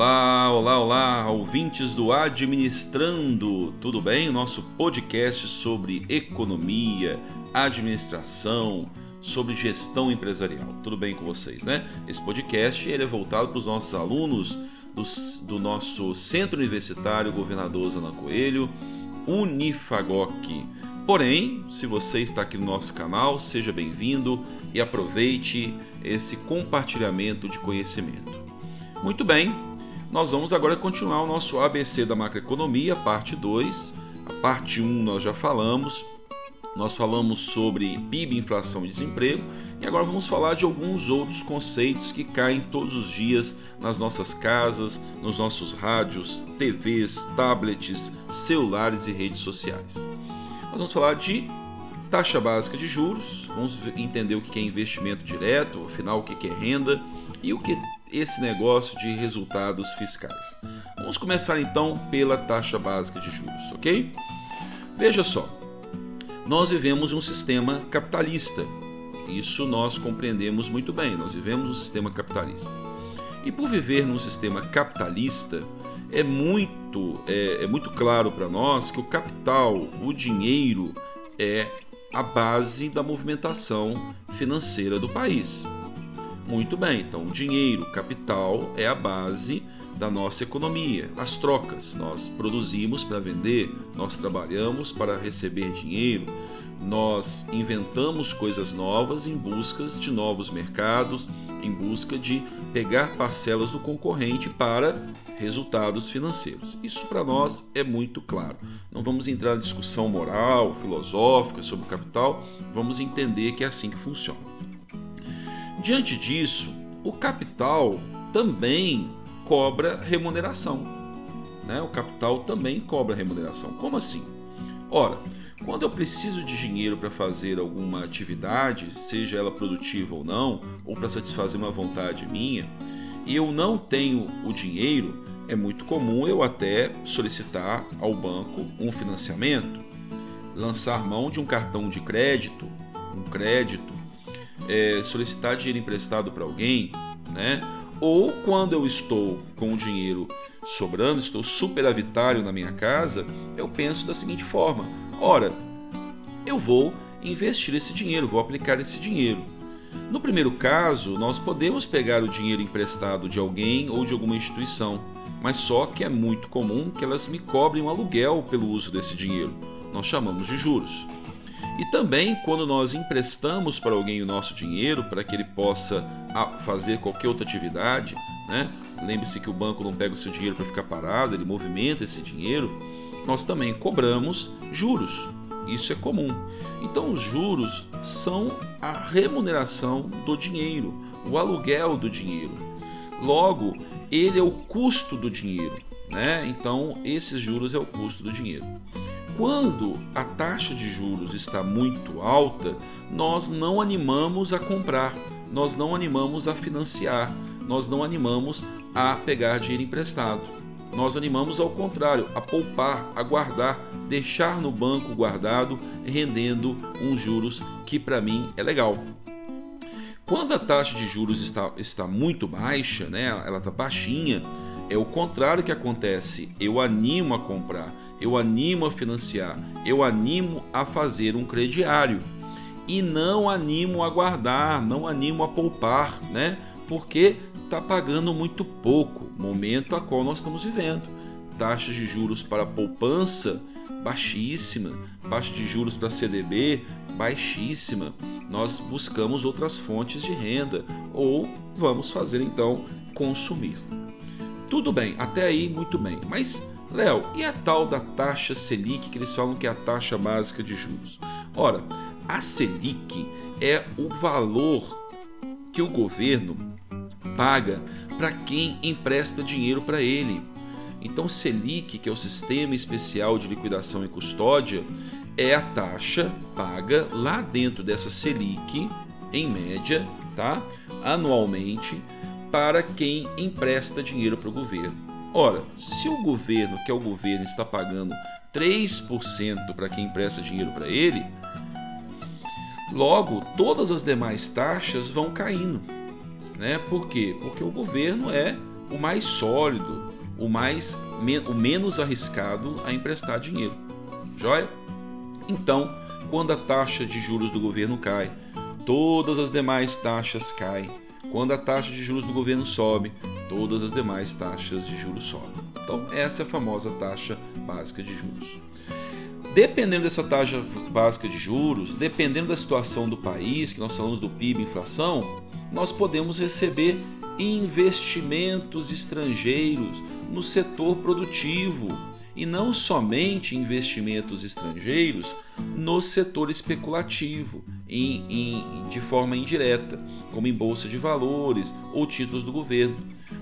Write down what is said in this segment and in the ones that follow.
Olá, olá, olá, ouvintes do Administrando, tudo bem? Nosso podcast sobre economia, administração, sobre gestão empresarial. Tudo bem com vocês, né? Esse podcast ele é voltado para os nossos alunos do, do nosso Centro Universitário Governador Zana Coelho, Unifagoc. Porém, se você está aqui no nosso canal, seja bem-vindo e aproveite esse compartilhamento de conhecimento. Muito bem, nós vamos agora continuar o nosso ABC da macroeconomia, parte 2. A parte 1 um nós já falamos, nós falamos sobre PIB, inflação e desemprego, e agora vamos falar de alguns outros conceitos que caem todos os dias nas nossas casas, nos nossos rádios, TVs, tablets, celulares e redes sociais. Nós vamos falar de taxa básica de juros, vamos entender o que é investimento direto, afinal o que é renda e o que esse negócio de resultados fiscais. Vamos começar então pela taxa básica de juros, ok? Veja só, nós vivemos um sistema capitalista. Isso nós compreendemos muito bem. Nós vivemos um sistema capitalista. E por viver num sistema capitalista, é muito, é, é muito claro para nós que o capital, o dinheiro, é a base da movimentação financeira do país. Muito bem, então o dinheiro, capital, é a base da nossa economia, as trocas. Nós produzimos para vender, nós trabalhamos para receber dinheiro, nós inventamos coisas novas em busca de novos mercados, em busca de pegar parcelas do concorrente para resultados financeiros. Isso para nós é muito claro. Não vamos entrar na discussão moral, filosófica sobre o capital, vamos entender que é assim que funciona. Diante disso, o capital também cobra remuneração. Né? O capital também cobra remuneração. Como assim? Ora, quando eu preciso de dinheiro para fazer alguma atividade, seja ela produtiva ou não, ou para satisfazer uma vontade minha, e eu não tenho o dinheiro, é muito comum eu até solicitar ao banco um financiamento, lançar mão de um cartão de crédito, um crédito, é, solicitar dinheiro emprestado para alguém, né? Ou quando eu estou com o dinheiro sobrando, estou superavitário na minha casa, eu penso da seguinte forma: ora, eu vou investir esse dinheiro, vou aplicar esse dinheiro. No primeiro caso, nós podemos pegar o dinheiro emprestado de alguém ou de alguma instituição, mas só que é muito comum que elas me cobrem um aluguel pelo uso desse dinheiro. Nós chamamos de juros. E também quando nós emprestamos para alguém o nosso dinheiro para que ele possa fazer qualquer outra atividade, né? Lembre-se que o banco não pega o seu dinheiro para ficar parado, ele movimenta esse dinheiro. Nós também cobramos juros. Isso é comum. Então os juros são a remuneração do dinheiro, o aluguel do dinheiro. Logo, ele é o custo do dinheiro, né? Então, esses juros é o custo do dinheiro. Quando a taxa de juros está muito alta, nós não animamos a comprar, nós não animamos a financiar, nós não animamos a pegar dinheiro emprestado. Nós animamos ao contrário, a poupar, a guardar, deixar no banco guardado, rendendo uns juros que para mim é legal. Quando a taxa de juros está, está muito baixa, né, ela está baixinha, é o contrário que acontece. Eu animo a comprar, eu animo a financiar, eu animo a fazer um crediário e não animo a guardar, não animo a poupar, né? Porque está pagando muito pouco, momento a qual nós estamos vivendo. Taxas de juros para poupança baixíssima, taxa de juros para CDB baixíssima. Nós buscamos outras fontes de renda ou vamos fazer então consumir. Tudo bem, até aí muito bem, mas Léo, e a tal da taxa Selic que eles falam que é a taxa básica de juros? Ora, a Selic é o valor que o governo paga para quem empresta dinheiro para ele. Então, Selic, que é o Sistema Especial de Liquidação e Custódia, é a taxa paga lá dentro dessa Selic, em média, tá? anualmente, para quem empresta dinheiro para o governo. Ora, se o governo, que é o governo, está pagando 3% para quem empresta dinheiro para ele, logo todas as demais taxas vão caindo. Né? Por quê? Porque o governo é o mais sólido, o mais o menos arriscado a emprestar dinheiro. Joia? Então, quando a taxa de juros do governo cai, todas as demais taxas caem. Quando a taxa de juros do governo sobe, todas as demais taxas de juros sobem. Então, essa é a famosa taxa básica de juros. Dependendo dessa taxa básica de juros, dependendo da situação do país, que nós falamos do PIB, inflação, nós podemos receber investimentos estrangeiros no setor produtivo e não somente investimentos estrangeiros no setor especulativo, em, em, de forma indireta, como em bolsa de valores ou títulos do governo.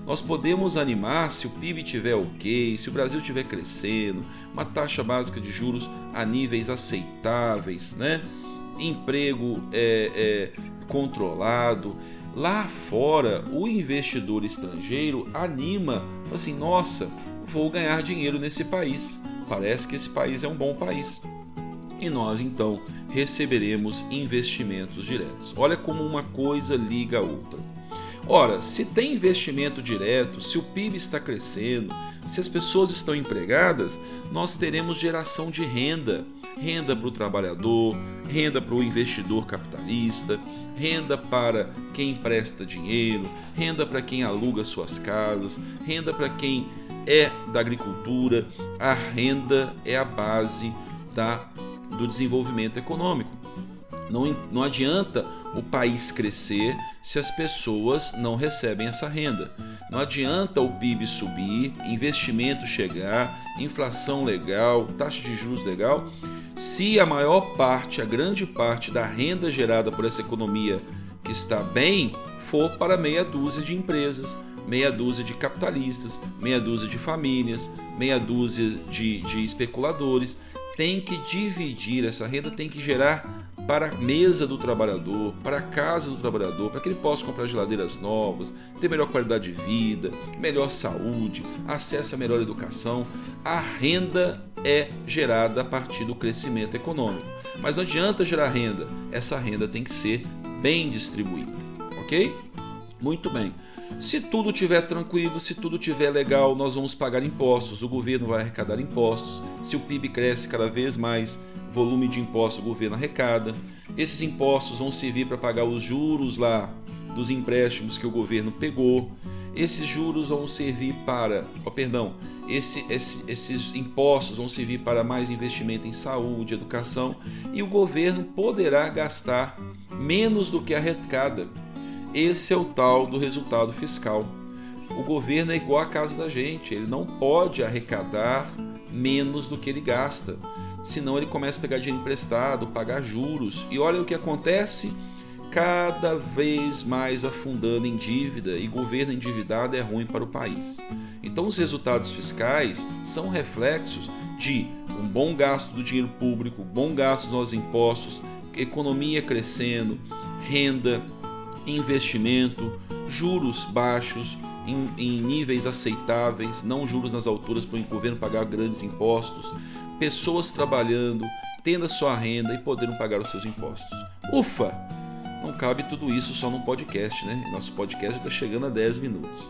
Nós podemos animar se o PIB tiver ok, se o Brasil estiver crescendo, uma taxa básica de juros a níveis aceitáveis, né? emprego é, é, controlado. Lá fora, o investidor estrangeiro anima, assim, nossa, vou ganhar dinheiro nesse país. Parece que esse país é um bom país. E nós então receberemos investimentos diretos. Olha como uma coisa liga a outra. Ora, se tem investimento direto, se o PIB está crescendo, se as pessoas estão empregadas, nós teremos geração de renda. Renda para o trabalhador, renda para o investidor capitalista, renda para quem empresta dinheiro, renda para quem aluga suas casas, renda para quem é da agricultura. A renda é a base da, do desenvolvimento econômico. Não, não adianta o país crescer se as pessoas não recebem essa renda. Não adianta o PIB subir, investimento chegar, inflação legal, taxa de juros legal, se a maior parte, a grande parte da renda gerada por essa economia que está bem for para meia dúzia de empresas, meia dúzia de capitalistas, meia dúzia de famílias, meia dúzia de, de especuladores. Tem que dividir essa renda, tem que gerar para a mesa do trabalhador, para a casa do trabalhador, para que ele possa comprar geladeiras novas, ter melhor qualidade de vida, melhor saúde, acesso a melhor educação. A renda é gerada a partir do crescimento econômico. Mas não adianta gerar renda, essa renda tem que ser bem distribuída, ok? Muito bem. Se tudo estiver tranquilo, se tudo estiver legal, nós vamos pagar impostos, o governo vai arrecadar impostos. Se o PIB cresce cada vez mais, volume de impostos o governo arrecada. Esses impostos vão servir para pagar os juros lá dos empréstimos que o governo pegou. Esses juros vão servir para, oh, perdão, esse, esse, esses impostos vão servir para mais investimento em saúde, educação e o governo poderá gastar menos do que arrecada. Esse é o tal do resultado fiscal. O governo é igual a casa da gente, ele não pode arrecadar menos do que ele gasta senão ele começa a pegar dinheiro emprestado, pagar juros. E olha o que acontece, cada vez mais afundando em dívida e governo endividado é ruim para o país. Então os resultados fiscais são reflexos de um bom gasto do dinheiro público, bom gasto nos impostos, economia crescendo, renda, investimento, juros baixos, em, em, níveis aceitáveis, não juros nas alturas para o governo pagar grandes impostos, pessoas trabalhando, tendo a sua renda e podendo pagar os seus impostos. Ufa! Não cabe tudo isso só num podcast, né? Nosso podcast está chegando a 10 minutos.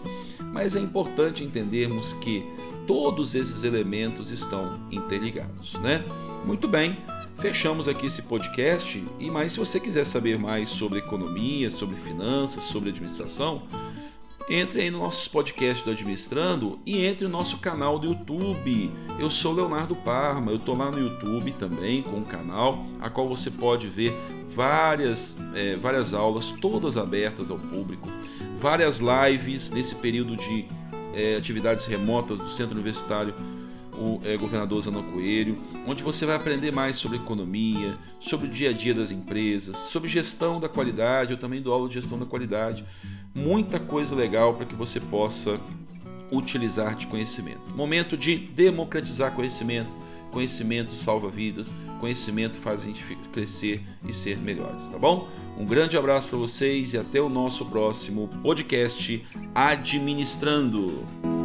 Mas é importante entendermos que todos esses elementos estão interligados, né? Muito bem, fechamos aqui esse podcast. E mais, se você quiser saber mais sobre economia, sobre finanças, sobre administração, entre aí no nosso podcast do Administrando e entre no nosso canal do YouTube. Eu sou Leonardo Parma, eu estou lá no YouTube também com um canal, a qual você pode ver várias, é, várias aulas, todas abertas ao público, várias lives nesse período de é, atividades remotas do Centro Universitário o é, governador Zanon Coelho, onde você vai aprender mais sobre economia, sobre o dia a dia das empresas, sobre gestão da qualidade, eu também dou aula de gestão da qualidade muita coisa legal para que você possa utilizar de conhecimento. Momento de democratizar conhecimento. Conhecimento salva vidas, conhecimento faz a gente crescer e ser melhores, tá bom? Um grande abraço para vocês e até o nosso próximo podcast Administrando.